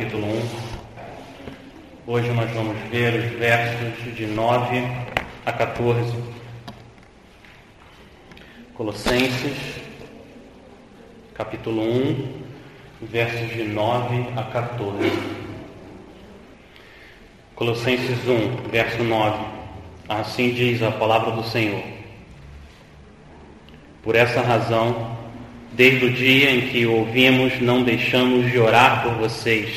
capítulo 1. Hoje nós vamos ver os versos de 9 a 14. Colossenses, capítulo 1, versos de 9 a 14. Colossenses 1, verso 9. Assim diz a palavra do Senhor. Por essa razão, Desde o dia em que ouvimos, não deixamos de orar por vocês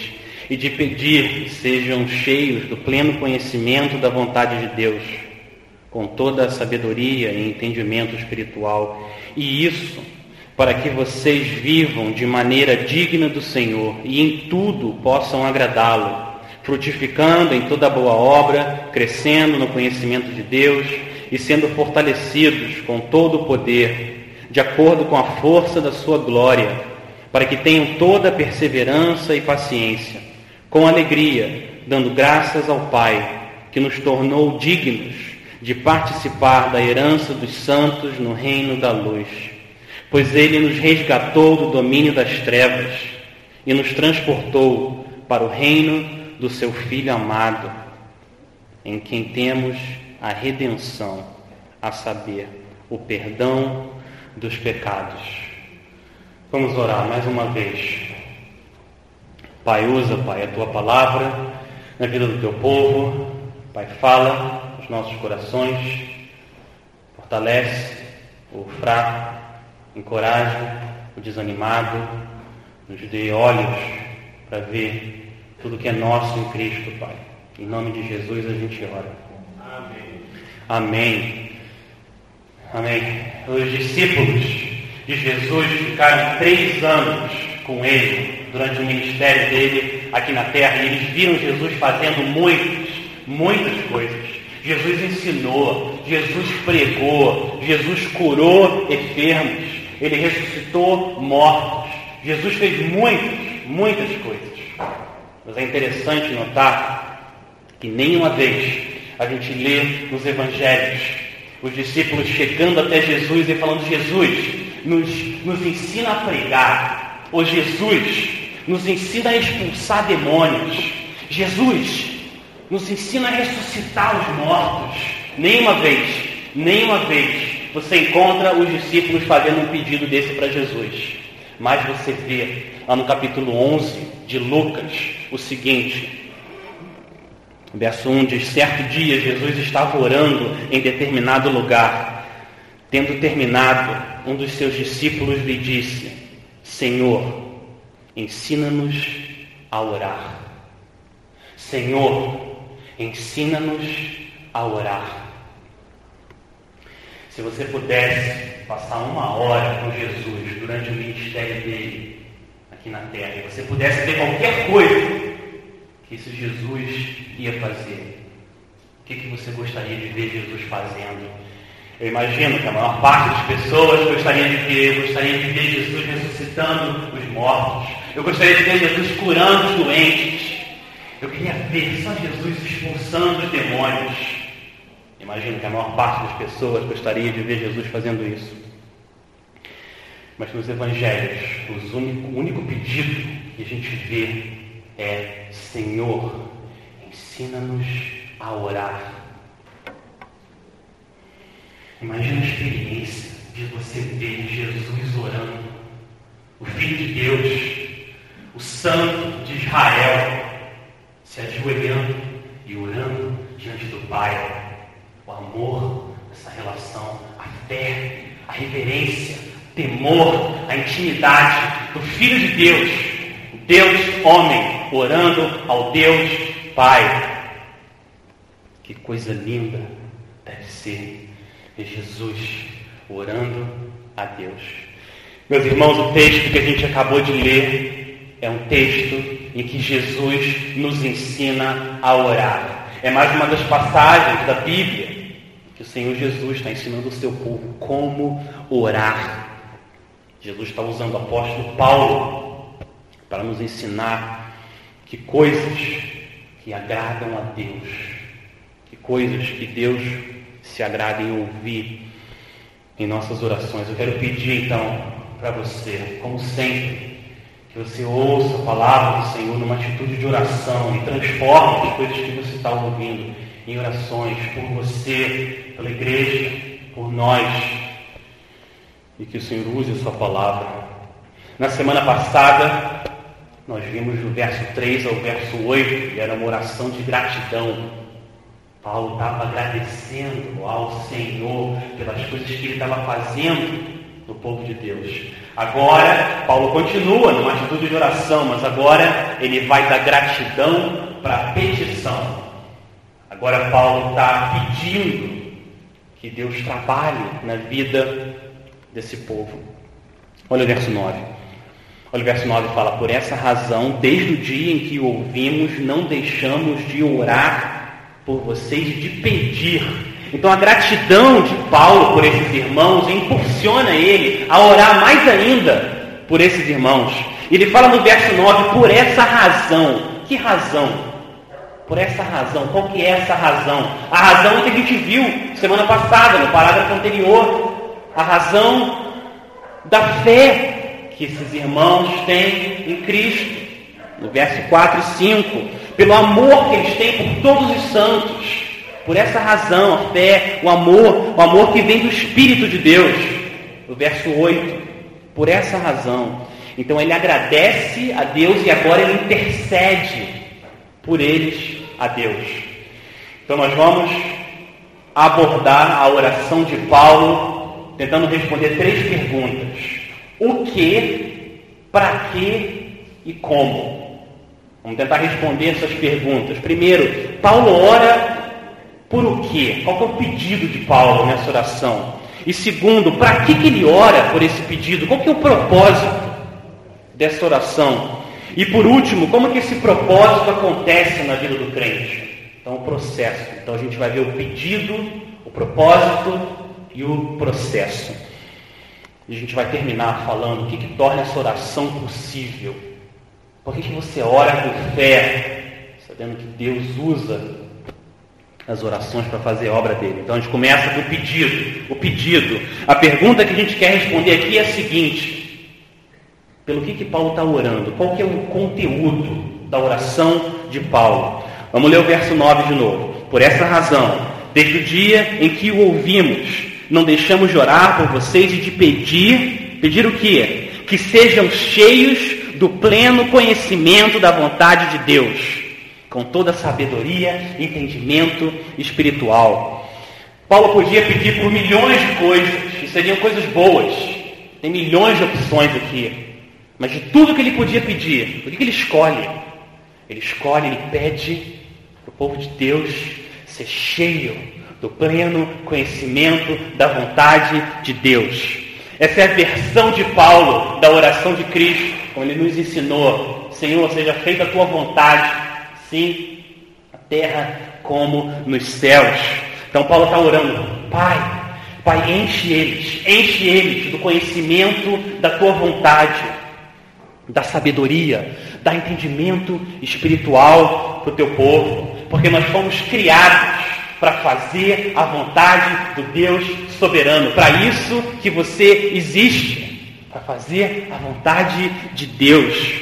e de pedir que sejam cheios do pleno conhecimento da vontade de Deus, com toda a sabedoria e entendimento espiritual. E isso para que vocês vivam de maneira digna do Senhor e em tudo possam agradá-lo, frutificando em toda boa obra, crescendo no conhecimento de Deus e sendo fortalecidos com todo o poder de acordo com a força da sua glória, para que tenham toda a perseverança e paciência, com alegria, dando graças ao Pai, que nos tornou dignos de participar da herança dos santos no reino da luz. Pois ele nos resgatou do domínio das trevas e nos transportou para o reino do seu Filho amado, em quem temos a redenção, a saber, o perdão dos pecados. Vamos orar mais uma vez. Pai, usa, Pai, a tua palavra na vida do teu povo. Pai, fala nos nossos corações, fortalece o fraco, encoraja o desanimado, nos dê olhos para ver tudo que é nosso em Cristo, Pai. Em nome de Jesus a gente ora. Amém. Amém. Amém. Os discípulos de Jesus ficaram três anos com ele durante o ministério dele aqui na terra e eles viram Jesus fazendo muitas, muitas coisas. Jesus ensinou, Jesus pregou, Jesus curou enfermos, ele ressuscitou mortos. Jesus fez muitas, muitas coisas. Mas é interessante notar que nenhuma vez a gente lê nos evangelhos os discípulos chegando até Jesus e falando: Jesus, nos, nos ensina a pregar. Ou Jesus, nos ensina a expulsar demônios. Jesus, nos ensina a ressuscitar os mortos. Nenhuma vez, nenhuma vez você encontra os discípulos fazendo um pedido desse para Jesus. Mas você vê lá no capítulo 11 de Lucas o seguinte: Verso 1 diz: Certo dia Jesus estava orando em determinado lugar. Tendo terminado, um dos seus discípulos lhe disse: Senhor, ensina-nos a orar. Senhor, ensina-nos a orar. Se você pudesse passar uma hora com Jesus durante o ministério dele aqui na terra, você pudesse ver qualquer coisa esse Jesus ia fazer? O que, que você gostaria de ver Jesus fazendo? Eu imagino que a maior parte das pessoas gostaria de ver, gostaria de ver Jesus ressuscitando os mortos. Eu gostaria de ver Jesus curando os doentes. Eu queria ver só Jesus expulsando os demônios. Imagino que a maior parte das pessoas gostaria de ver Jesus fazendo isso. Mas nos evangelhos, o único pedido que a gente vê é: Senhor, ensina-nos a orar. Imagina a experiência de você ver Jesus orando, o Filho de Deus, o Santo de Israel, se ajoelhando e orando diante do Pai. O amor, essa relação, a fé, a reverência, o temor, a intimidade do Filho de Deus Deus homem orando ao Deus Pai. Que coisa linda deve ser Jesus orando a Deus. Meus irmãos, o texto que a gente acabou de ler é um texto em que Jesus nos ensina a orar. É mais uma das passagens da Bíblia que o Senhor Jesus está ensinando o seu povo como orar. Jesus está usando o apóstolo Paulo para nos ensinar que coisas que agradam a Deus, que coisas que Deus se agrada em ouvir em nossas orações. Eu quero pedir então para você, como sempre, Que você ouça a palavra do Senhor numa atitude de oração e transforme as coisas que você está ouvindo em orações por você, pela igreja, por nós. E que o Senhor use a sua palavra. Na semana passada, nós vimos do verso 3 ao verso 8, e era uma oração de gratidão. Paulo estava agradecendo ao Senhor pelas coisas que ele estava fazendo no povo de Deus. Agora, Paulo continua numa atitude de oração, mas agora ele vai da gratidão para a petição. Agora, Paulo está pedindo que Deus trabalhe na vida desse povo. Olha o verso 9. Olha o verso 9 fala: Por essa razão, desde o dia em que ouvimos, não deixamos de orar por vocês de pedir então a gratidão de Paulo por esses irmãos impulsiona ele a orar mais ainda por esses irmãos. Ele fala no verso 9, por essa razão. Que razão? Por essa razão. Qual que é essa razão? A razão que a gente viu semana passada, no parágrafo anterior. A razão da fé que esses irmãos têm em Cristo. No verso 4 e 5. Pelo amor que eles têm por todos os santos por essa razão, a fé, o amor, o amor que vem do Espírito de Deus. O verso 8. Por essa razão. Então ele agradece a Deus e agora ele intercede por eles a Deus. Então nós vamos abordar a oração de Paulo tentando responder três perguntas: o que, para que e como. Vamos tentar responder essas perguntas. Primeiro, Paulo ora por o quê? Qual é o pedido de Paulo nessa oração? E segundo, para que, que ele ora por esse pedido? Qual que é o propósito dessa oração? E por último, como que esse propósito acontece na vida do crente? Então, o processo. Então, a gente vai ver o pedido, o propósito e o processo. E a gente vai terminar falando o que, que torna essa oração possível. Por que, que você ora com fé, sabendo que Deus usa as orações para fazer a obra dele. Então a gente começa do pedido. O pedido. A pergunta que a gente quer responder aqui é a seguinte: pelo que, que Paulo está orando? Qual que é o conteúdo da oração de Paulo? Vamos ler o verso 9 de novo. Por essa razão, desde o dia em que o ouvimos, não deixamos de orar por vocês e de pedir, pedir o quê? Que sejam cheios do pleno conhecimento da vontade de Deus com toda sabedoria, entendimento espiritual. Paulo podia pedir por milhões de coisas, e seriam coisas boas. Tem milhões de opções aqui. Mas de tudo que ele podia pedir, o que ele escolhe? Ele escolhe, ele pede para o povo de Deus ser cheio do pleno conhecimento da vontade de Deus. Essa é a versão de Paulo da oração de Cristo, como ele nos ensinou. Senhor, seja feita a tua vontade, assim na terra como nos céus. Então Paulo está orando, Pai, Pai, enche eles, enche eles do conhecimento da tua vontade, da sabedoria, da entendimento espiritual para o teu povo, porque nós fomos criados para fazer a vontade do Deus soberano. Para isso que você existe, para fazer a vontade de Deus.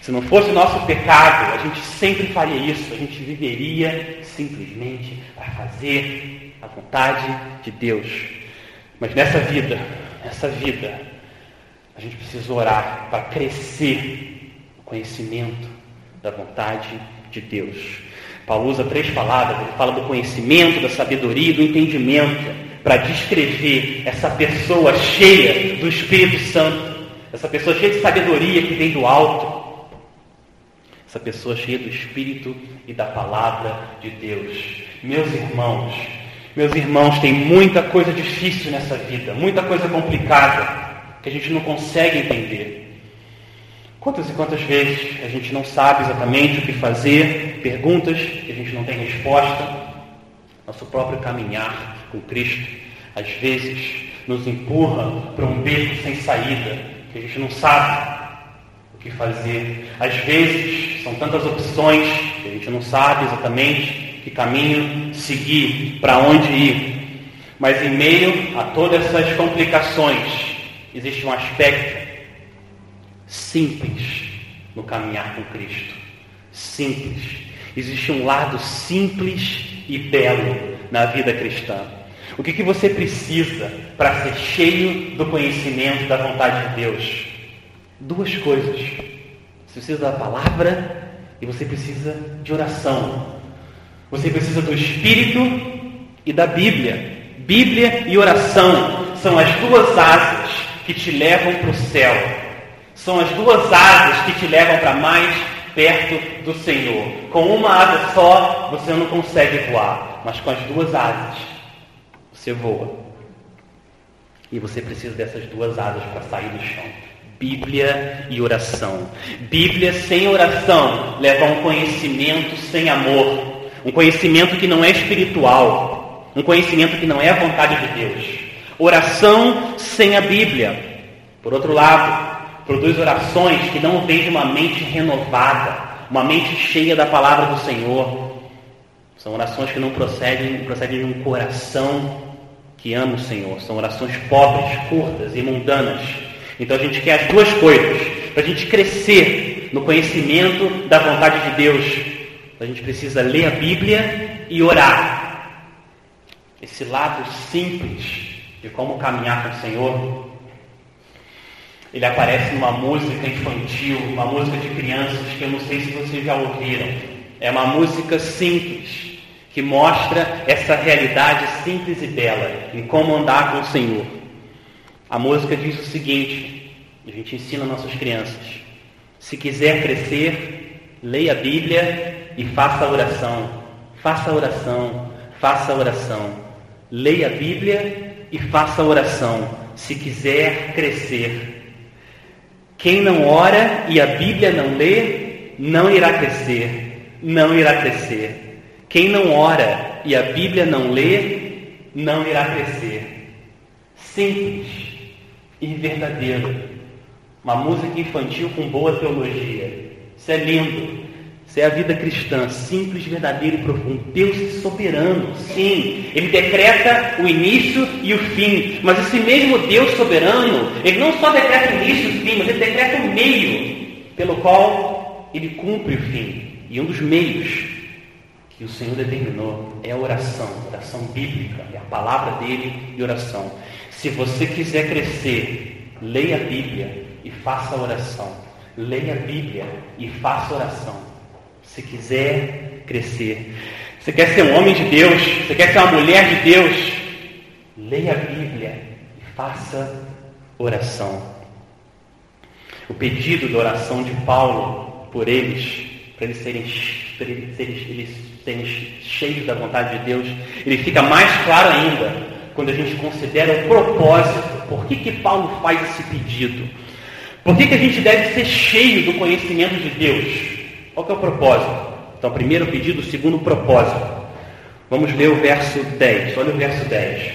Se não fosse o nosso pecado, a gente sempre faria isso, a gente viveria simplesmente para fazer a vontade de Deus. Mas nessa vida, nessa vida, a gente precisa orar para crescer o conhecimento da vontade de Deus. Paulo usa três palavras, ele fala do conhecimento, da sabedoria e do entendimento, para descrever essa pessoa cheia do Espírito Santo, essa pessoa cheia de sabedoria que vem do alto, essa pessoa cheia do Espírito e da palavra de Deus. Meus irmãos, meus irmãos, tem muita coisa difícil nessa vida, muita coisa complicada, que a gente não consegue entender. Quantas e quantas vezes a gente não sabe exatamente o que fazer, perguntas que a gente não tem resposta, nosso próprio caminhar com Cristo, às vezes nos empurra para um beco sem saída, que a gente não sabe que fazer. Às vezes, são tantas opções que a gente não sabe exatamente que caminho seguir, para onde ir. Mas em meio a todas essas complicações, existe um aspecto simples no caminhar com Cristo. Simples. Existe um lado simples e belo na vida cristã. O que, que você precisa para ser cheio do conhecimento da vontade de Deus? Duas coisas. Você precisa da palavra e você precisa de oração. Você precisa do Espírito e da Bíblia. Bíblia e oração são as duas asas que te levam para o céu. São as duas asas que te levam para mais perto do Senhor. Com uma asa só, você não consegue voar, mas com as duas asas, você voa. E você precisa dessas duas asas para sair do chão. Bíblia e oração. Bíblia sem oração leva a um conhecimento sem amor, um conhecimento que não é espiritual, um conhecimento que não é a vontade de Deus. Oração sem a Bíblia. Por outro lado, produz orações que não vêm de uma mente renovada, uma mente cheia da palavra do Senhor. São orações que não procedem, procedem de um coração que ama o Senhor. São orações pobres, curtas e mundanas. Então a gente quer as duas coisas. Para a gente crescer no conhecimento da vontade de Deus, a gente precisa ler a Bíblia e orar. Esse lado simples de como caminhar com o Senhor ele aparece numa música infantil, uma música de crianças que eu não sei se vocês já ouviram. É uma música simples, que mostra essa realidade simples e bela em como andar com o Senhor. A música diz o seguinte, a gente ensina nossas crianças: se quiser crescer, leia a Bíblia e faça a oração. Faça a oração, faça a oração. Leia a Bíblia e faça a oração. Se quiser crescer, quem não ora e a Bíblia não lê, não irá crescer, não irá crescer. Quem não ora e a Bíblia não lê, não irá crescer. Simples e verdadeiro. Uma música infantil com boa teologia. Isso é lindo. Isso é a vida cristã, simples, verdadeiro e profundo. Deus é soberano, sim. Ele decreta o início e o fim. Mas esse mesmo Deus soberano, ele não só decreta o início e o fim, mas ele decreta o meio pelo qual ele cumpre o fim. E um dos meios que o Senhor determinou é a oração, oração bíblica, é a palavra dele e oração. Se você quiser crescer, leia a Bíblia e faça oração. Leia a Bíblia e faça oração se quiser crescer. Você quer ser um homem de Deus? Você quer ser uma mulher de Deus? Leia a Bíblia e faça oração. O pedido da oração de Paulo por eles, para eles serem, para eles eles serem cheios da vontade de Deus, ele fica mais claro ainda quando a gente considera o propósito. Por que, que Paulo faz esse pedido? Por que, que a gente deve ser cheio do conhecimento de Deus? Qual que é o propósito? Então, primeiro pedido, segundo propósito. Vamos ler o verso 10. Olha o verso 10.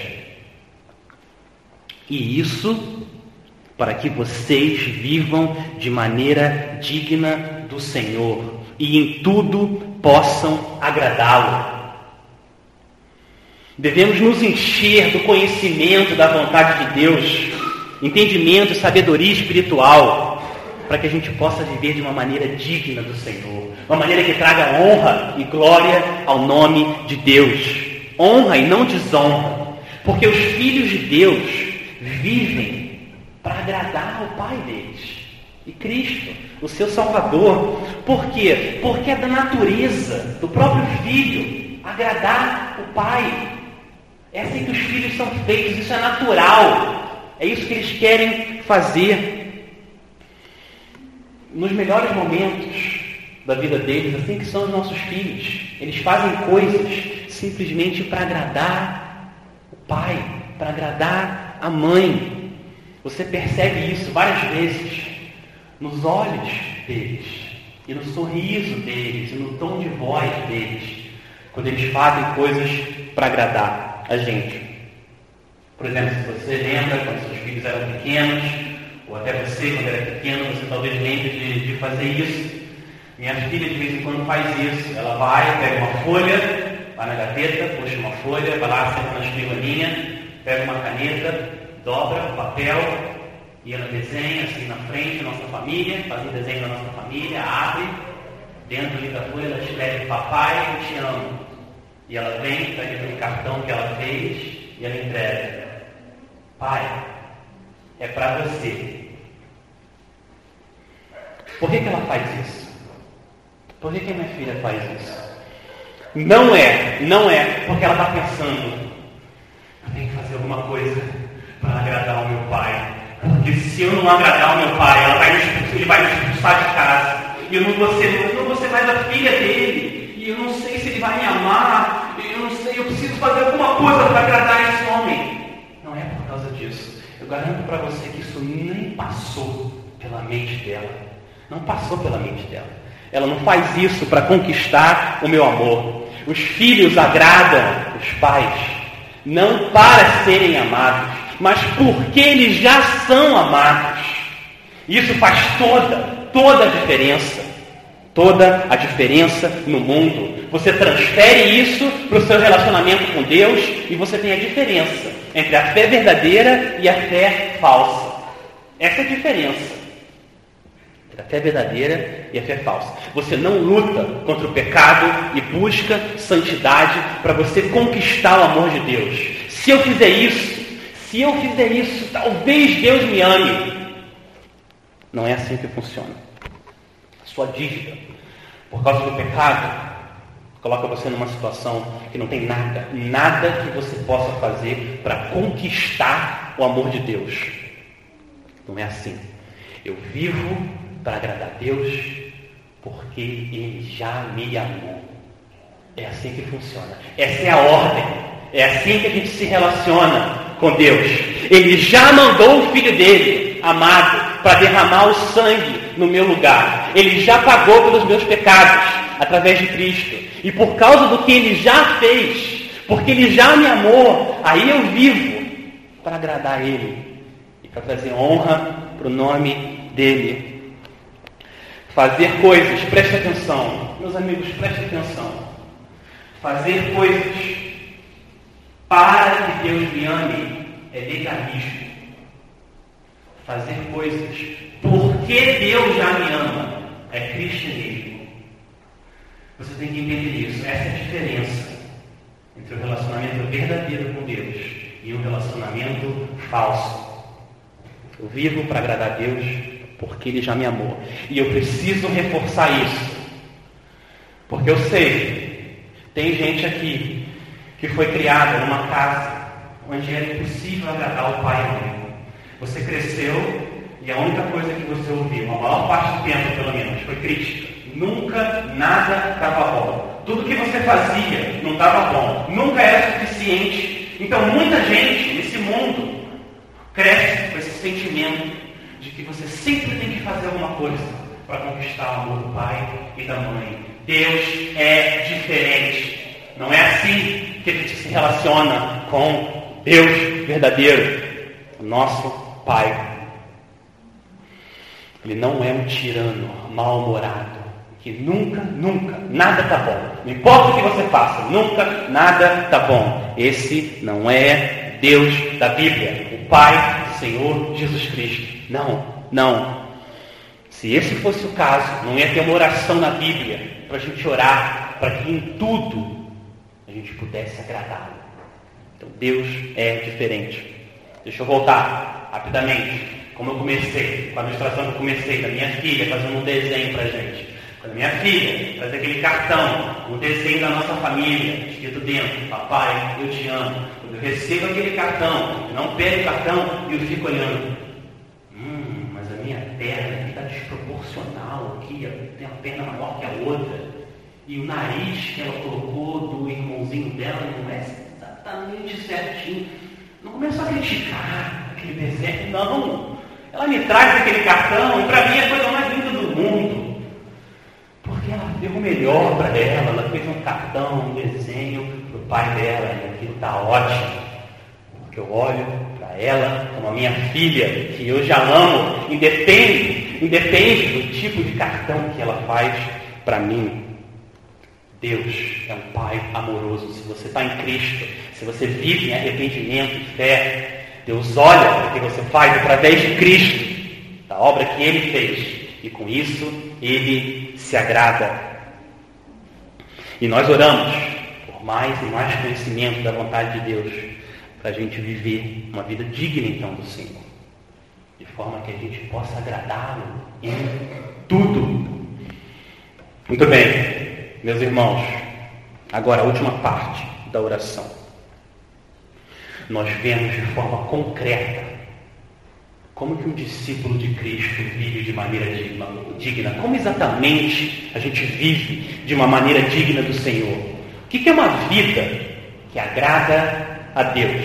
E isso para que vocês vivam de maneira digna do Senhor e em tudo possam agradá-lo. Devemos nos encher do conhecimento da vontade de Deus, entendimento e sabedoria espiritual para que a gente possa viver de uma maneira digna do Senhor, uma maneira que traga honra e glória ao nome de Deus. Honra e não desonra, porque os filhos de Deus vivem para agradar ao Pai deles e Cristo, o seu Salvador. Por quê? Porque é da natureza do próprio filho agradar o Pai. É assim que os filhos são feitos, isso é natural. É isso que eles querem fazer nos melhores momentos da vida deles, assim que são os nossos filhos. Eles fazem coisas simplesmente para agradar o pai, para agradar a mãe. Você percebe isso várias vezes nos olhos deles, e no sorriso deles, e no tom de voz deles, quando eles fazem coisas para agradar a gente. Por exemplo, se você lembra quando seus filhos eram pequenos, ou até você, quando era pequeno, você talvez lembre de, de fazer isso. Minha filha de vez em quando faz isso. Ela vai, pega uma folha, vai na gaveta, puxa uma folha, vai lá, senta na escrivaninha, pega uma caneta, dobra o papel e ela desenha assim na frente da nossa família, faz um desenho da nossa família família, abre, dentro da folha ela escreve Papai, eu te amo. E ela vem, pega aquele cartão que ela fez e ela entrega. Pai, é para você. Por que, que ela faz isso? Por que, que minha filha faz isso? Não é, não é porque ela está pensando, eu tenho que fazer alguma coisa para agradar o meu pai. Porque se eu não agradar o meu pai, ela vai ele vai me expulsar de casa. E eu não vou ser, eu não vou ser mais a filha dele. E eu não sei se ele vai me amar. Eu não sei, eu preciso fazer alguma coisa para agradar esse homem. Não é por causa disso. Eu garanto para você que isso nem passou pela mente dela. Não passou pela mente dela. Ela não faz isso para conquistar o meu amor. Os filhos agradam os pais, não para serem amados, mas porque eles já são amados. Isso faz toda, toda a diferença. Toda a diferença no mundo. Você transfere isso para o seu relacionamento com Deus e você tem a diferença entre a fé verdadeira e a fé falsa. Essa é a diferença. A fé verdadeira e a fé falsa. Você não luta contra o pecado e busca santidade para você conquistar o amor de Deus. Se eu fizer isso, se eu fizer isso, talvez Deus me ame. Não é assim que funciona. A sua dívida, por causa do pecado, coloca você numa situação que não tem nada, nada que você possa fazer para conquistar o amor de Deus. Não é assim. Eu vivo para agradar a Deus, porque Ele já me amou. É assim que funciona. Essa é a ordem. É assim que a gente se relaciona com Deus. Ele já mandou o Filho dele, amado, para derramar o sangue no meu lugar. Ele já pagou pelos meus pecados através de Cristo. E por causa do que ele já fez, porque ele já me amou, aí eu vivo para agradar Ele e para trazer honra para o nome dele Fazer coisas, preste atenção, meus amigos, preste atenção. Fazer coisas para que Deus me ame é legalismo. Fazer coisas porque Deus já me ama é cristianismo. Você tem que entender isso. Essa é a diferença entre o relacionamento verdadeiro com Deus e o relacionamento falso. Eu vivo para agradar a Deus porque Ele já me amou. E eu preciso reforçar isso. Porque eu sei, tem gente aqui que foi criada numa casa onde era impossível agradar o pai e a mãe. Você cresceu e a única coisa que você ouviu, a maior parte do tempo pelo menos, foi crítica. Nunca nada estava bom. Tudo que você fazia não estava bom. Nunca era suficiente. Então muita gente nesse mundo cresce com esse sentimento de que você sempre tem que fazer alguma coisa para conquistar o amor do pai e da mãe. Deus é diferente. Não é assim que gente se relaciona com Deus verdadeiro, nosso Pai. Ele não é um tirano mal-humorado, que nunca, nunca, nada está bom. Não importa o que você faça, nunca, nada está bom. Esse não é Deus da Bíblia, o Pai do Senhor Jesus Cristo. Não, não. Se esse fosse o caso, não ia ter uma oração na Bíblia para a gente orar, para que em tudo a gente pudesse agradá-lo. Então Deus é diferente. Deixa eu voltar rapidamente. Como eu comecei, com a ilustração que eu comecei da minha filha fazendo um desenho para a gente. Quando a minha filha traz aquele cartão, o desenho da nossa família, escrito dentro, papai, eu te amo. Quando eu recebo aquele cartão, não pego o cartão e eu fico olhando perna aqui está desproporcional, aqui tem a perna maior que a outra. E o nariz que ela colocou do irmãozinho dela não é exatamente certinho. Não começou a criticar aquele desenho, não. Ela me traz aquele cartão e para mim é a coisa mais linda do mundo. Deu o melhor para ela, ela fez um cartão, um desenho para o pai dela, e aquilo está ótimo. Porque eu olho ela, como a minha filha, que eu já amo, independe, independe do tipo de cartão que ela faz para mim. Deus é um Pai amoroso. Se você está em Cristo, se você vive em arrependimento e fé, Deus olha para o que você faz através de Cristo, da obra que Ele fez, E com isso, Ele se agrada. E nós oramos por mais e mais conhecimento da vontade de Deus, para a gente viver uma vida digna, então, do Senhor. De forma que a gente possa agradá-lo em tudo. Muito bem, meus irmãos. Agora, a última parte da oração. Nós vemos de forma concreta como que um discípulo de Cristo vive de maneira digna? Como exatamente a gente vive de uma maneira digna do Senhor? O que é uma vida que agrada a Deus?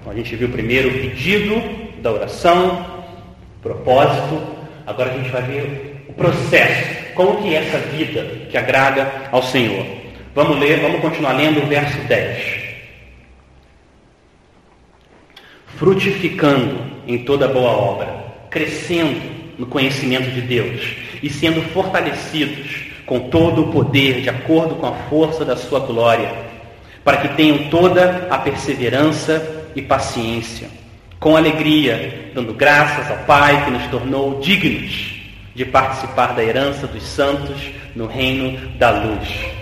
Então a gente viu primeiro o pedido da oração, o propósito, agora a gente vai ver o processo. Como que é essa vida que agrada ao Senhor? Vamos ler, vamos continuar lendo o verso 10. Frutificando em toda boa obra, crescendo no conhecimento de Deus e sendo fortalecidos com todo o poder de acordo com a força da sua glória, para que tenham toda a perseverança e paciência, com alegria, dando graças ao Pai que nos tornou dignos de participar da herança dos santos no reino da luz.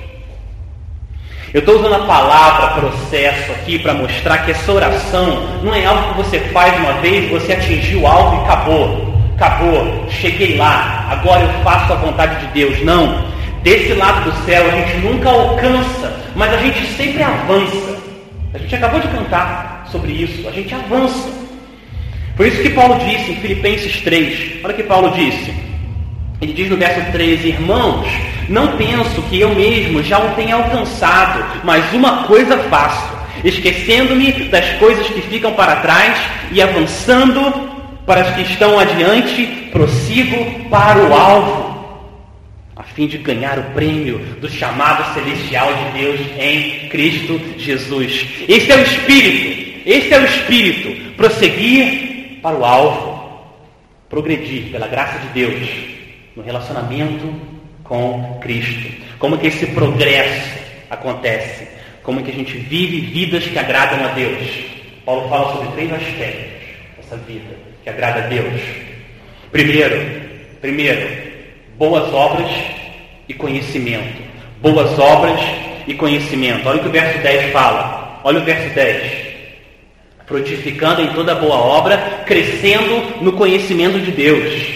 Eu estou usando a palavra processo aqui para mostrar que essa oração não é algo que você faz uma vez, você atingiu o alvo e acabou. Acabou, cheguei lá, agora eu faço a vontade de Deus. Não. Desse lado do céu a gente nunca alcança, mas a gente sempre avança. A gente acabou de cantar sobre isso, a gente avança. Por isso que Paulo disse em Filipenses 3, olha o que Paulo disse. Ele diz no verso 13, irmãos, não penso que eu mesmo já o tenha alcançado, mas uma coisa faço, esquecendo-me das coisas que ficam para trás e avançando para as que estão adiante, prossigo para o alvo, a fim de ganhar o prêmio do chamado celestial de Deus em Cristo Jesus. Esse é o Espírito, esse é o Espírito, prosseguir para o alvo, progredir pela graça de Deus no relacionamento com Cristo. Como que esse progresso acontece? Como que a gente vive vidas que agradam a Deus? Paulo fala sobre três aspectos dessa vida que agrada a Deus. Primeiro, primeiro, boas obras e conhecimento. Boas obras e conhecimento. Olha o que o verso 10 fala. Olha o verso 10 frutificando em toda boa obra, crescendo no conhecimento de Deus.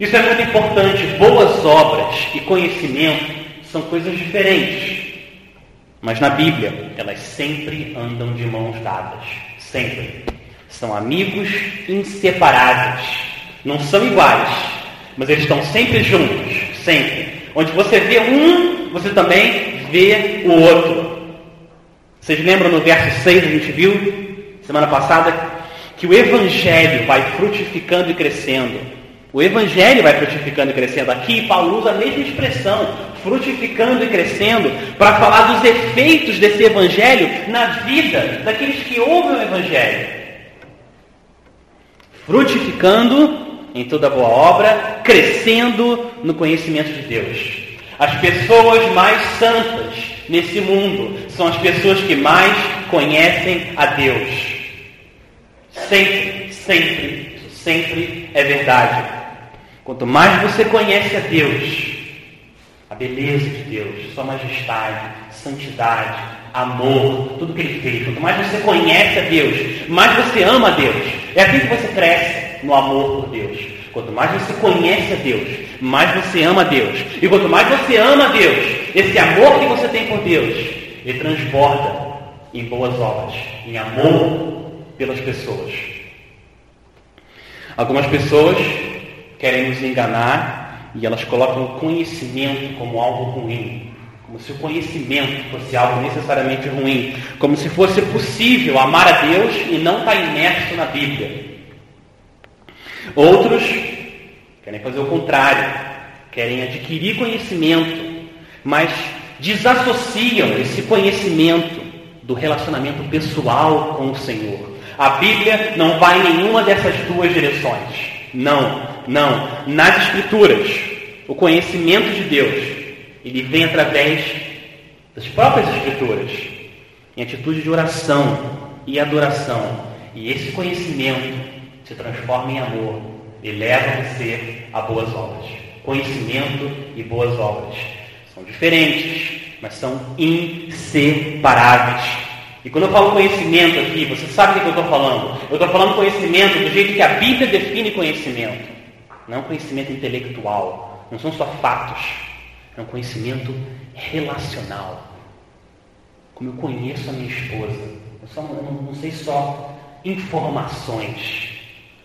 Isso é muito importante. Boas obras e conhecimento são coisas diferentes. Mas na Bíblia, elas sempre andam de mãos dadas. Sempre. São amigos inseparáveis. Não são iguais, mas eles estão sempre juntos. Sempre. Onde você vê um, você também vê o outro. Vocês lembram no verso 6 a gente viu, semana passada, que o Evangelho vai frutificando e crescendo o evangelho vai frutificando e crescendo. Aqui Paulo usa a mesma expressão, frutificando e crescendo, para falar dos efeitos desse evangelho na vida daqueles que ouvem o evangelho. Frutificando em toda boa obra, crescendo no conhecimento de Deus. As pessoas mais santas nesse mundo são as pessoas que mais conhecem a Deus. Sempre, sempre, sempre é verdade. Quanto mais você conhece a Deus, a beleza de Deus, sua majestade, santidade, amor, tudo que ele fez, quanto mais você conhece a Deus, mais você ama a Deus. É assim que você cresce no amor por Deus. Quanto mais você conhece a Deus, mais você ama a Deus. E quanto mais você ama a Deus, esse amor que você tem por Deus, ele transborda em boas obras, em amor pelas pessoas. Algumas pessoas querem nos enganar e elas colocam o conhecimento como algo ruim, como se o conhecimento fosse algo necessariamente ruim, como se fosse possível amar a Deus e não estar imerso na Bíblia. Outros querem fazer o contrário, querem adquirir conhecimento, mas desassociam esse conhecimento do relacionamento pessoal com o Senhor. A Bíblia não vai em nenhuma dessas duas direções. Não, não. Nas Escrituras, o conhecimento de Deus, ele vem através das próprias Escrituras, em atitude de oração e adoração. E esse conhecimento se transforma em amor e leva você a boas obras. Conhecimento e boas obras são diferentes, mas são inseparáveis. E quando eu falo conhecimento aqui, você sabe do que eu estou falando? Eu estou falando conhecimento do jeito que a Bíblia define conhecimento. Não conhecimento intelectual. Não são só fatos. É um conhecimento relacional. Como eu conheço a minha esposa. Eu só, não, não sei só informações.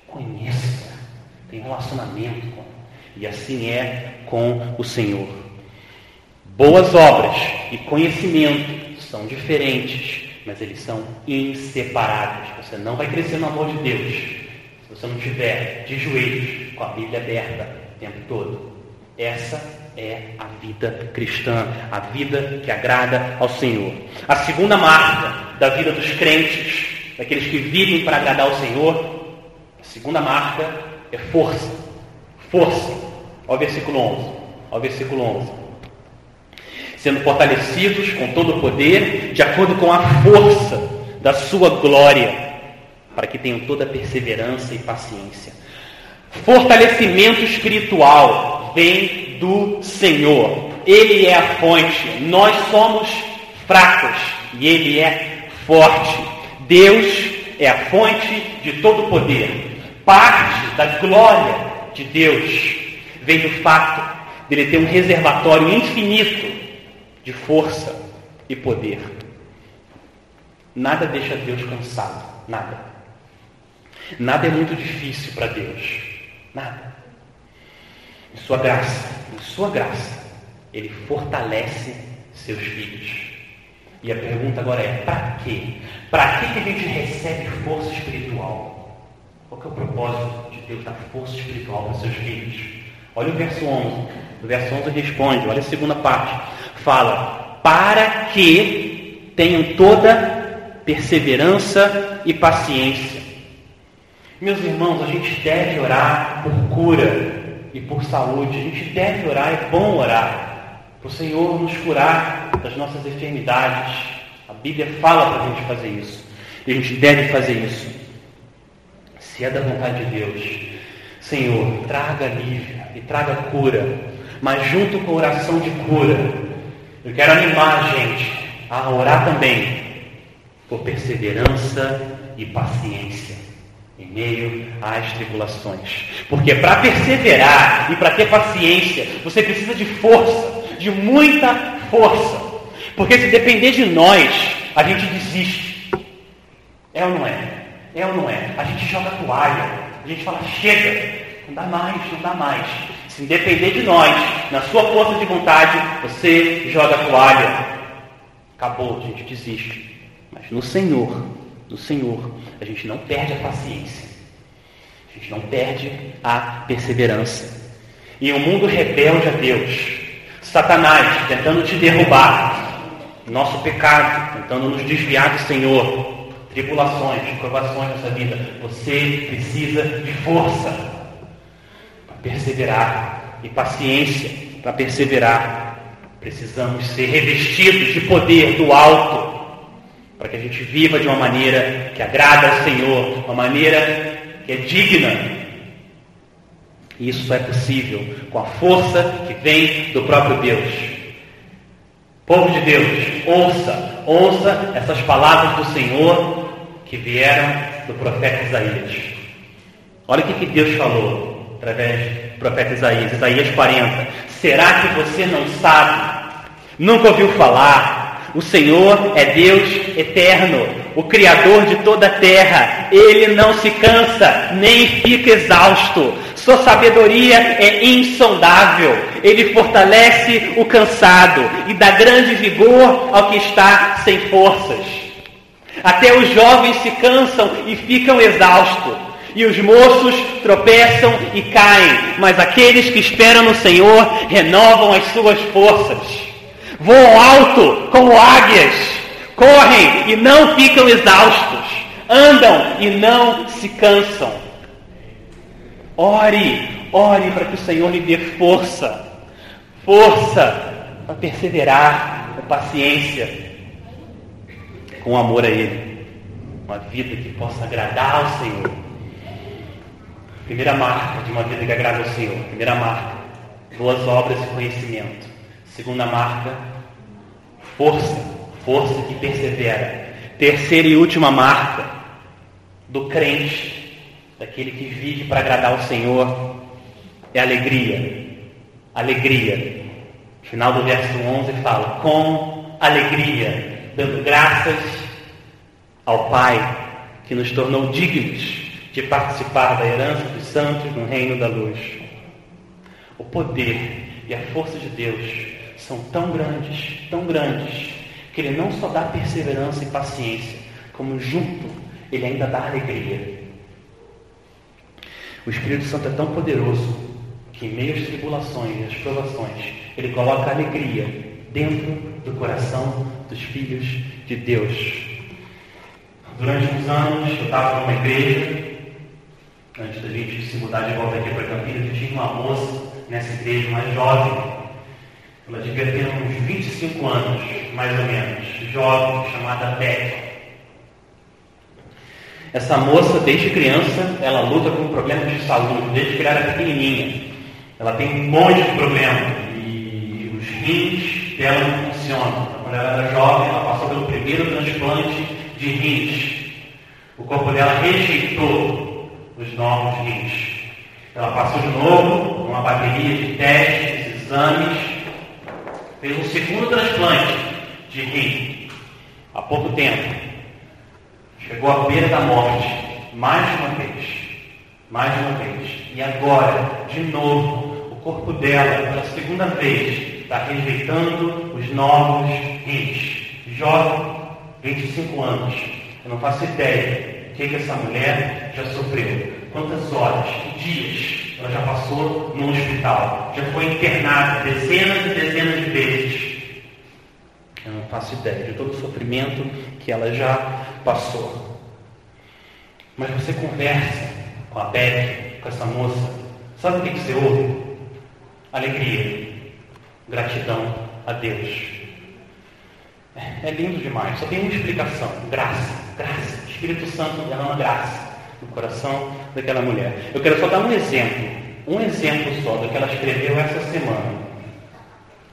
Conheço. Tenho relacionamento com. E assim é com o Senhor. Boas obras e conhecimento são diferentes, mas eles são inseparáveis. Você não vai crescer no amor de Deus se você não tiver de joelhos, com a Bíblia aberta o tempo todo. Essa é a vida cristã, a vida que agrada ao Senhor. A segunda marca da vida dos crentes, daqueles que vivem para agradar ao Senhor, a segunda marca é força. Força. Olha o versículo 11. Olha o versículo 11 sendo fortalecidos com todo o poder, de acordo com a força da sua glória, para que tenham toda a perseverança e paciência. Fortalecimento espiritual vem do Senhor. Ele é a fonte. Nós somos fracos e Ele é forte. Deus é a fonte de todo poder. Parte da glória de Deus vem do fato de Ele ter um reservatório infinito de força e poder. Nada deixa Deus cansado, nada. Nada é muito difícil para Deus, nada. Em sua graça, em sua graça, Ele fortalece seus filhos. E a pergunta agora é: para quê? Para que, que a gente recebe força espiritual? Qual é o propósito de Deus dar força espiritual para seus filhos? Olha o verso 11. O verso 11 responde, olha a segunda parte fala: para que tenham toda perseverança e paciência. Meus irmãos, a gente deve orar por cura e por saúde. A gente deve orar, é bom orar. Para o Senhor nos curar das nossas enfermidades. A Bíblia fala para a gente fazer isso. E a gente deve fazer isso. Se é da vontade de Deus. Senhor, traga alívio e traga cura. Mas junto com a oração de cura, eu quero animar a gente a orar também por perseverança e paciência em meio às tribulações. Porque para perseverar e para ter paciência, você precisa de força, de muita força. Porque se depender de nós, a gente desiste. É ou não é? É ou não é? A gente joga a toalha, a gente fala, chega, não dá mais, não dá mais. Se depender de nós, na sua força de vontade, você joga a toalha. Acabou, a gente desiste. Mas no Senhor, no Senhor, a gente não perde a paciência. A gente não perde a perseverança. E um mundo rebelde a Deus, Satanás tentando te derrubar, nosso pecado tentando nos desviar do Senhor, tribulações, provações nessa vida, você precisa de força perseverar. E paciência para perseverar. Precisamos ser revestidos de poder do alto para que a gente viva de uma maneira que agrada ao Senhor, uma maneira que é digna. E isso só é possível com a força que vem do próprio Deus. Povo de Deus, ouça, ouça essas palavras do Senhor que vieram do profeta Isaías. Olha o que, que Deus falou através do profeta Isaías, Isaías 40. Será que você não sabe? Nunca ouviu falar? O Senhor é Deus eterno, o Criador de toda a terra. Ele não se cansa, nem fica exausto. Sua sabedoria é insondável. Ele fortalece o cansado e dá grande vigor ao que está sem forças. Até os jovens se cansam e ficam exaustos e os moços tropeçam e caem, mas aqueles que esperam no Senhor renovam as suas forças. Voam alto como águias, correm e não ficam exaustos, andam e não se cansam. Ore, ore para que o Senhor lhe dê força, força para perseverar, com paciência, com amor a Ele. Uma vida que possa agradar ao Senhor Primeira marca de uma vida que agrada ao Senhor. Primeira marca, boas obras e conhecimento. Segunda marca, força, força que persevera. Terceira e última marca do crente, daquele que vive para agradar ao Senhor, é alegria. Alegria. No final do verso 11 fala: com alegria, dando graças ao Pai que nos tornou dignos de participar da herança dos santos no reino da luz. O poder e a força de Deus são tão grandes, tão grandes, que Ele não só dá perseverança e paciência, como junto Ele ainda dá alegria. O Espírito Santo é tão poderoso que, em meio às tribulações e às provações, Ele coloca alegria dentro do coração dos filhos de Deus. Durante uns anos, eu estava numa igreja antes da gente se mudar de volta aqui para Campinas, tinha uma moça nessa igreja mais jovem. Ela devia ter uns 25 anos, mais ou menos, jovem, chamada Beth. Essa moça, desde criança, ela luta com problemas de saúde, desde que ela era pequenininha. Ela tem um monte de problemas e os rins dela não funcionam. Quando ela era jovem, ela passou pelo primeiro transplante de rins. O corpo dela rejeitou os novos rins. Ela passou de novo uma bateria de testes, exames, fez um segundo transplante de rim há pouco tempo. Chegou à beira da morte, mais uma vez, mais uma vez. E agora, de novo, o corpo dela, pela segunda vez, está rejeitando os novos rins. Jovem, 25 anos. Eu não faço ideia o que, que essa mulher já sofreu? Quantas horas, dias ela já passou no hospital? Já foi internada dezenas e dezenas de vezes. Eu não faço ideia de todo o sofrimento que ela já passou. Mas você conversa com a Beth, com essa moça, sabe o que, você ouve? Alegria, gratidão a Deus. É lindo demais, só tem uma explicação: graça, graça. Espírito Santo derrama graça no coração daquela mulher. Eu quero só dar um exemplo, um exemplo só do que ela escreveu essa semana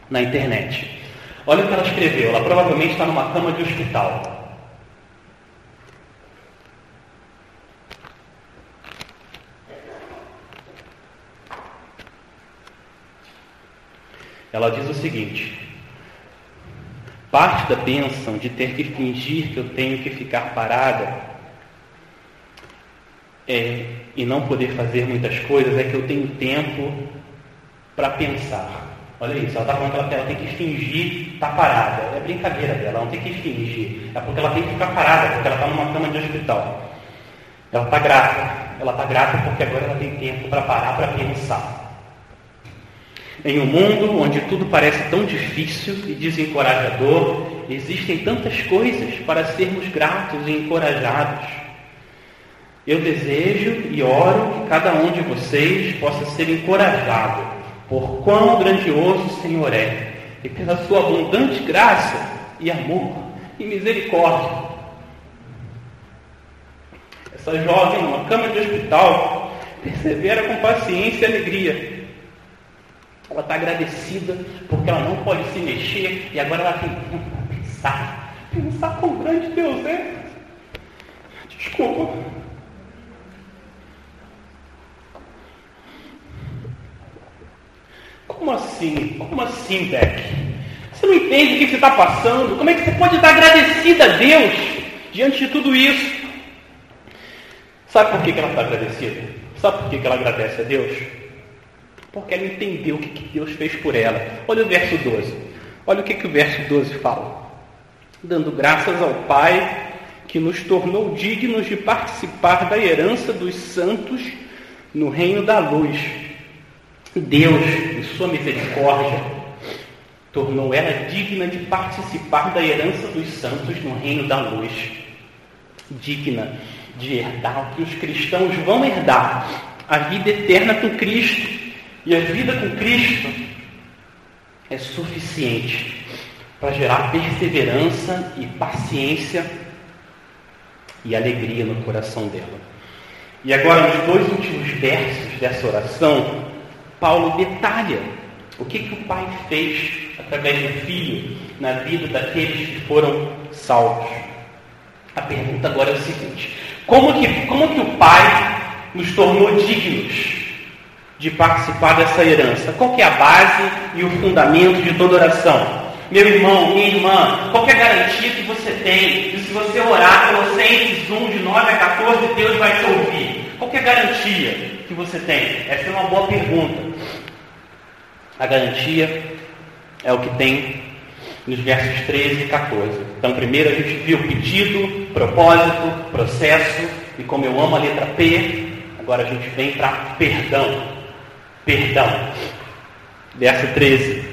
na internet. Olha o que ela escreveu. Ela provavelmente está numa cama de hospital. Ela diz o seguinte: Parte da bênção de ter que fingir que eu tenho que ficar parada é, e não poder fazer muitas coisas é que eu tenho tempo para pensar. Olha isso, ela está falando que ela, ela, tem que fingir estar tá parada. É brincadeira dela, ela não tem que fingir. É porque ela tem que ficar parada, porque ela está numa cama de hospital. Ela está grata. Ela está grata porque agora ela tem tempo para parar para pensar. Em um mundo onde tudo parece tão difícil e desencorajador, existem tantas coisas para sermos gratos e encorajados. Eu desejo e oro que cada um de vocês possa ser encorajado por quão grandioso o Senhor é e pela sua abundante graça e amor e misericórdia. Essa jovem, numa cama de hospital, persevera com paciência e alegria ela está agradecida porque ela não pode se mexer e agora ela tem tempo para pensar. Pensar quão grande Deus é. Desculpa. Como assim? Como assim, Beck? Você não entende o que você está passando? Como é que você pode estar agradecida a Deus diante de tudo isso? Sabe por que ela está agradecida? Sabe por que ela agradece a Deus? Porque ela entendeu o que Deus fez por ela. Olha o verso 12. Olha o que, que o verso 12 fala. Dando graças ao Pai que nos tornou dignos de participar da herança dos santos no reino da luz. Deus, em sua misericórdia, tornou ela digna de participar da herança dos santos no reino da luz. Digna de herdar o que os cristãos vão herdar, a vida eterna com Cristo e a vida com Cristo é suficiente para gerar perseverança e paciência e alegria no coração dela. E agora, nos dois últimos versos dessa oração, Paulo detalha o que, que o Pai fez através do Filho na vida daqueles que foram salvos. A pergunta agora é o seguinte: como que, como que o Pai nos tornou dignos de participar dessa herança? Qual que é a base e o fundamento de toda oração? Meu irmão, minha irmã, qual é a garantia que você tem de se você orar Colossenses 1, de 9 a 14, Deus vai te ouvir? Qual é a garantia que você tem? Essa é uma boa pergunta. A garantia é o que tem nos versos 13 e 14. Então, primeiro a gente viu pedido, propósito, processo, e como eu amo a letra P, agora a gente vem para perdão. Perdão. Verso 13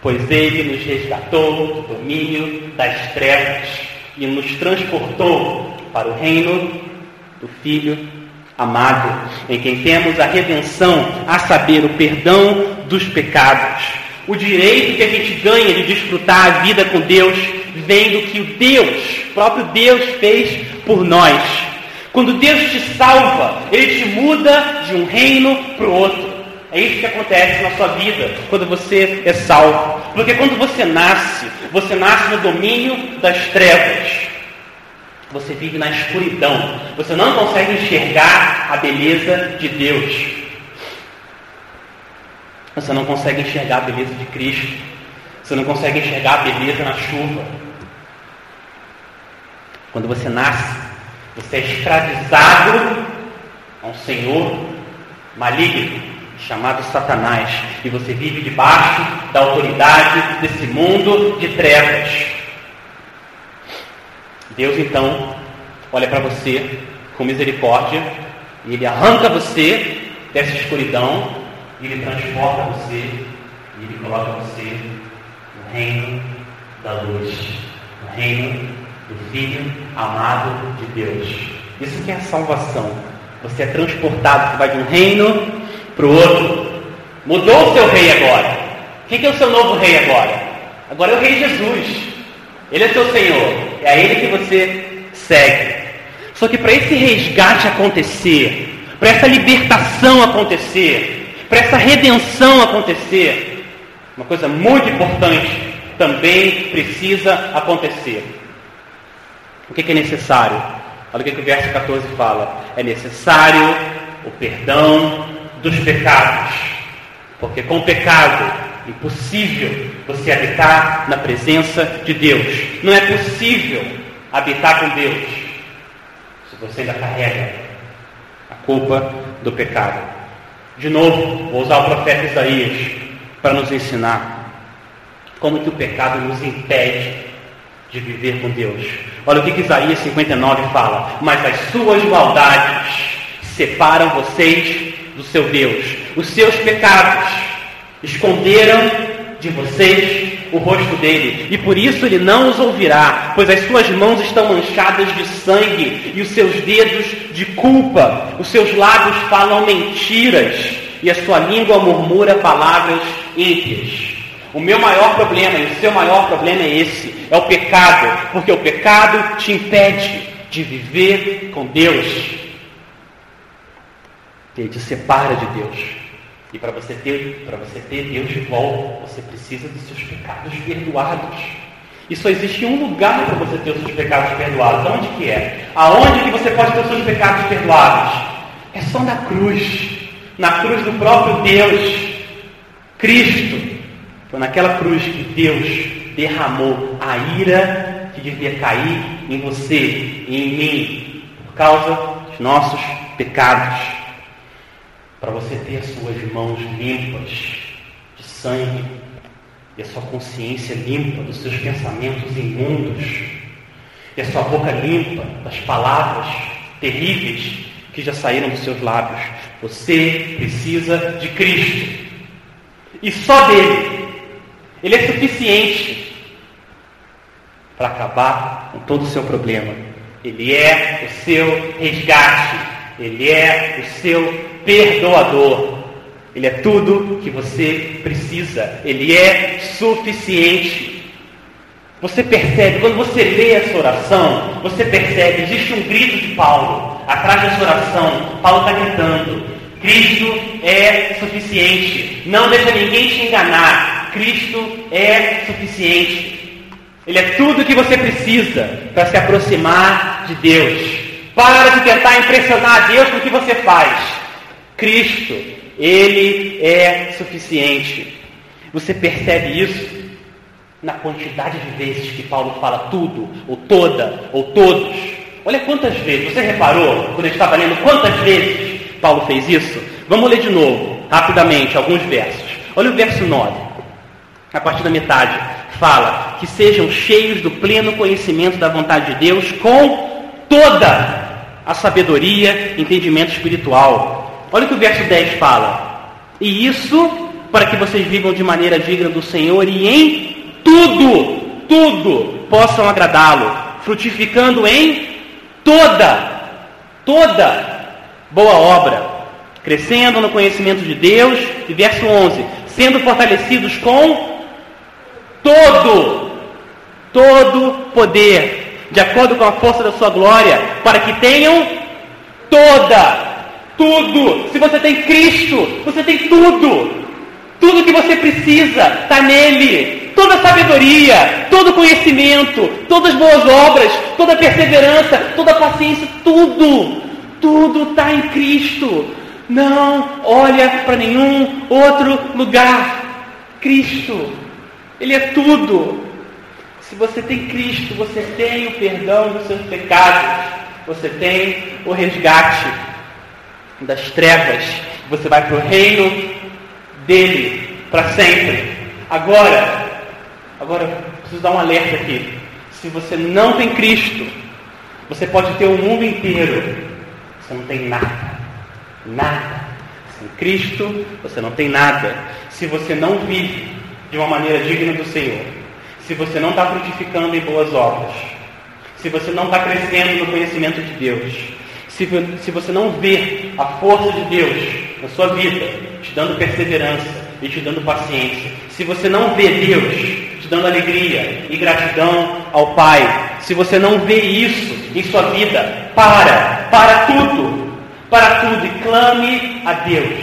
pois ele nos resgatou do domínio das trevas e nos transportou para o reino do Filho amado, em quem temos a redenção, a saber, o perdão dos pecados. O direito que a gente ganha de desfrutar a vida com Deus vem do que o Deus, próprio Deus, fez por nós. Quando Deus te salva, Ele te muda de um reino para o outro. É isso que acontece na sua vida quando você é salvo. Porque quando você nasce, você nasce no domínio das trevas. Você vive na escuridão. Você não consegue enxergar a beleza de Deus. Você não consegue enxergar a beleza de Cristo. Você não consegue enxergar a beleza na chuva. Quando você nasce, você é escravizado a um Senhor maligno chamado Satanás, e você vive debaixo da autoridade desse mundo de trevas. Deus então olha para você com misericórdia e ele arranca você dessa escuridão e ele transporta você e ele coloca você no reino da luz, no reino do Filho amado de Deus. Isso que é a salvação. Você é transportado, você vai de um reino para o outro. Mudou o seu rei agora. Quem é o seu novo rei agora? Agora é o rei Jesus. Ele é seu Senhor. É a ele que você segue. Só que para esse resgate acontecer, para essa libertação acontecer, para essa redenção acontecer, uma coisa muito importante também precisa acontecer. O que é necessário? Olha o que o verso 14 fala. É necessário o perdão dos pecados. Porque com o pecado impossível você habitar na presença de Deus. Não é possível habitar com Deus se você ainda carrega a culpa do pecado. De novo, vou usar o profeta Isaías para nos ensinar como que o pecado nos impede de viver com Deus. Olha o que, que Isaías 59 fala. Mas as suas maldades separam vocês do seu Deus. Os seus pecados esconderam de vocês o rosto dele, e por isso ele não os ouvirá, pois as suas mãos estão manchadas de sangue e os seus dedos de culpa. Os seus lábios falam mentiras e a sua língua murmura palavras ímpias. O meu maior problema e o seu maior problema é esse, é o pecado, porque o pecado te impede de viver com Deus. Ele te separa de Deus. E para você ter, para você ter Deus de volta, você precisa dos seus pecados perdoados. E só existe um lugar para você ter os seus pecados perdoados. Onde que é? Aonde que você pode ter os seus pecados perdoados? É só na cruz. Na cruz do próprio Deus. Cristo. Foi naquela cruz que Deus derramou a ira que devia cair em você e em mim por causa dos nossos pecados para você ter as suas mãos limpas de sangue e a sua consciência limpa dos seus pensamentos imundos e a sua boca limpa das palavras terríveis que já saíram dos seus lábios. Você precisa de Cristo e só dele. Ele é suficiente para acabar com todo o seu problema. Ele é o seu resgate. Ele é o seu perdoador. Ele é tudo que você precisa. Ele é suficiente. Você percebe, quando você lê essa oração, você percebe, existe um grito de Paulo. atrás dessa oração, Paulo está gritando: Cristo é suficiente. Não deixa ninguém te enganar. Cristo é suficiente. Ele é tudo que você precisa para se aproximar de Deus. Para de tentar impressionar a Deus com o que você faz. Cristo, Ele é suficiente. Você percebe isso na quantidade de vezes que Paulo fala tudo, ou toda, ou todos. Olha quantas vezes, você reparou, quando ele estava lendo, quantas vezes Paulo fez isso? Vamos ler de novo, rapidamente, alguns versos. Olha o verso 9, a partir da metade, fala que sejam cheios do pleno conhecimento da vontade de Deus com toda a sabedoria, entendimento espiritual. Olha o que o verso 10 fala. E isso para que vocês vivam de maneira digna do Senhor e em tudo, tudo possam agradá-lo, frutificando em toda, toda boa obra, crescendo no conhecimento de Deus, e verso 11, sendo fortalecidos com todo, todo poder, de acordo com a força da sua glória, para que tenham toda, tudo. Se você tem Cristo, você tem tudo. Tudo que você precisa está nele toda sabedoria, todo conhecimento, todas as boas obras, toda perseverança, toda paciência, tudo, tudo está em Cristo. Não olha para nenhum outro lugar. Cristo, Ele é tudo. Se você tem Cristo, você tem o perdão dos seus pecados, você tem o resgate das trevas, você vai para o reino dele para sempre. Agora, Agora, preciso dar um alerta aqui. Se você não tem Cristo, você pode ter o mundo inteiro. Você não tem nada. Nada. Sem Cristo, você não tem nada. Se você não vive de uma maneira digna do Senhor, se você não está frutificando em boas obras, se você não está crescendo no conhecimento de Deus, se, se você não vê a força de Deus na sua vida, te dando perseverança e te dando paciência, se você não vê Deus dando alegria e gratidão ao Pai. Se você não vê isso em sua vida, para, para tudo, para tudo e clame a Deus.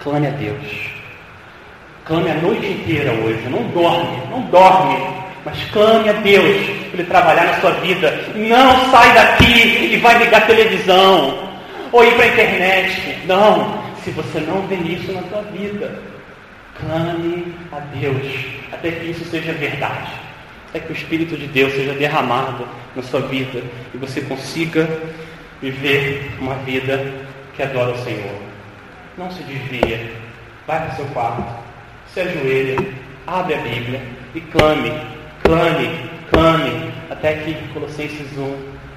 Clame a Deus. Clame a noite inteira hoje. Não dorme, não dorme, mas clame a Deus para Ele trabalhar na sua vida. Não sai daqui e vai ligar televisão ou ir para a internet. Não. Se você não vê isso na sua vida, Clame a Deus até que isso seja verdade, até que o Espírito de Deus seja derramado na sua vida e você consiga viver uma vida que adora o Senhor. Não se desvia, vai para o seu quarto, se ajoelha, abre a Bíblia e clame, clame, clame, até que Colossenses 1,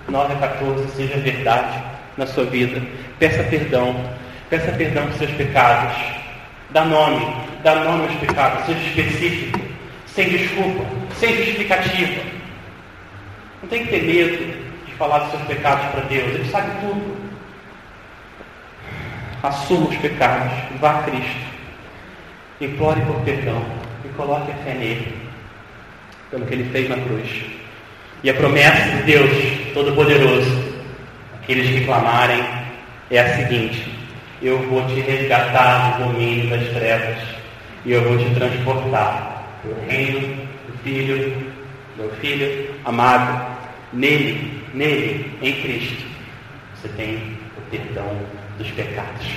9 a 14 seja verdade na sua vida. Peça perdão, peça perdão por seus pecados, dá nome Dá nome aos pecados, seja específico, sem desculpa, sem justificativa. Não tem que ter medo de falar dos seus pecados para Deus, Ele sabe tudo. Assuma os pecados, vá a Cristo, implore por perdão e coloque a fé nele, pelo que ele fez na cruz. E a promessa de Deus Todo-Poderoso, aqueles que clamarem, é a seguinte: eu vou te resgatar do domínio das trevas e eu vou te transportar o reino do Filho, meu Filho amado. Nele, nele, em Cristo, você tem o perdão dos pecados.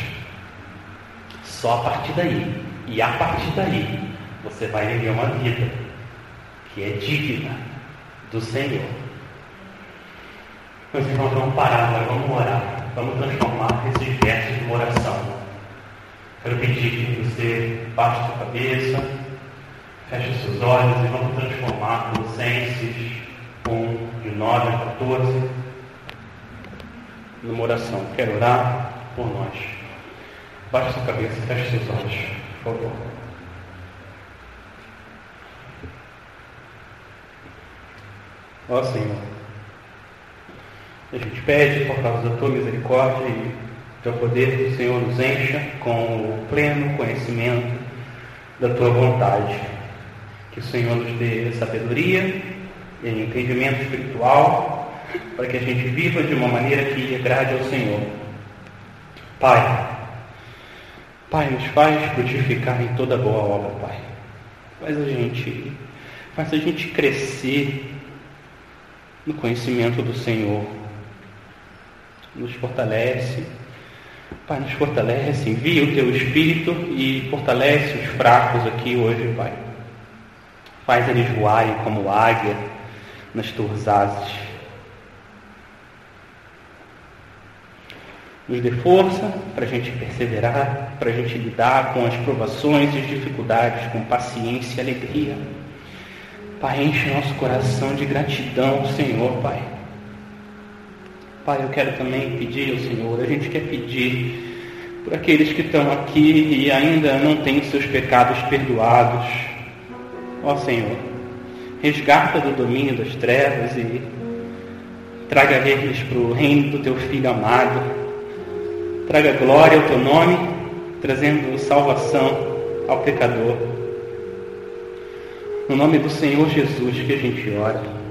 Só a partir daí, e a partir daí, você vai viver uma vida que é digna do Senhor. Meus irmãos, vamos parar agora, vamos orar. Vamos transformar esses versos em oração. Quero pedir que você baixe sua cabeça, feche seus olhos e vamos transformar Colossenses 1, de 9 a 14, numa oração. Quero orar por nós. Baixe sua cabeça, feche seus olhos, por favor. Ó Senhor, a gente pede por causa da tua misericórdia e teu poder, que o Senhor nos encha com o pleno conhecimento da tua vontade. Que o Senhor nos dê sabedoria e entendimento espiritual para que a gente viva de uma maneira que agrade ao Senhor. Pai, Pai, nos faz frutificar em toda boa obra, Pai. Faz a gente, faz a gente crescer no conhecimento do Senhor. Nos fortalece. Pai, nos fortalece, envia o teu Espírito e fortalece os fracos aqui hoje, Pai. Faz eles voarem como águia nas tuas asas. Nos dê força para a gente perseverar, para a gente lidar com as provações e as dificuldades com paciência e alegria. Pai, enche nosso coração de gratidão, Senhor, Pai. Pai, eu quero também pedir ao Senhor, a gente quer pedir por aqueles que estão aqui e ainda não têm seus pecados perdoados. Ó Senhor, resgata do domínio das trevas e traga eles para o reino do teu Filho amado Traga glória ao teu nome, trazendo salvação ao pecador. No nome do Senhor Jesus que a gente ora.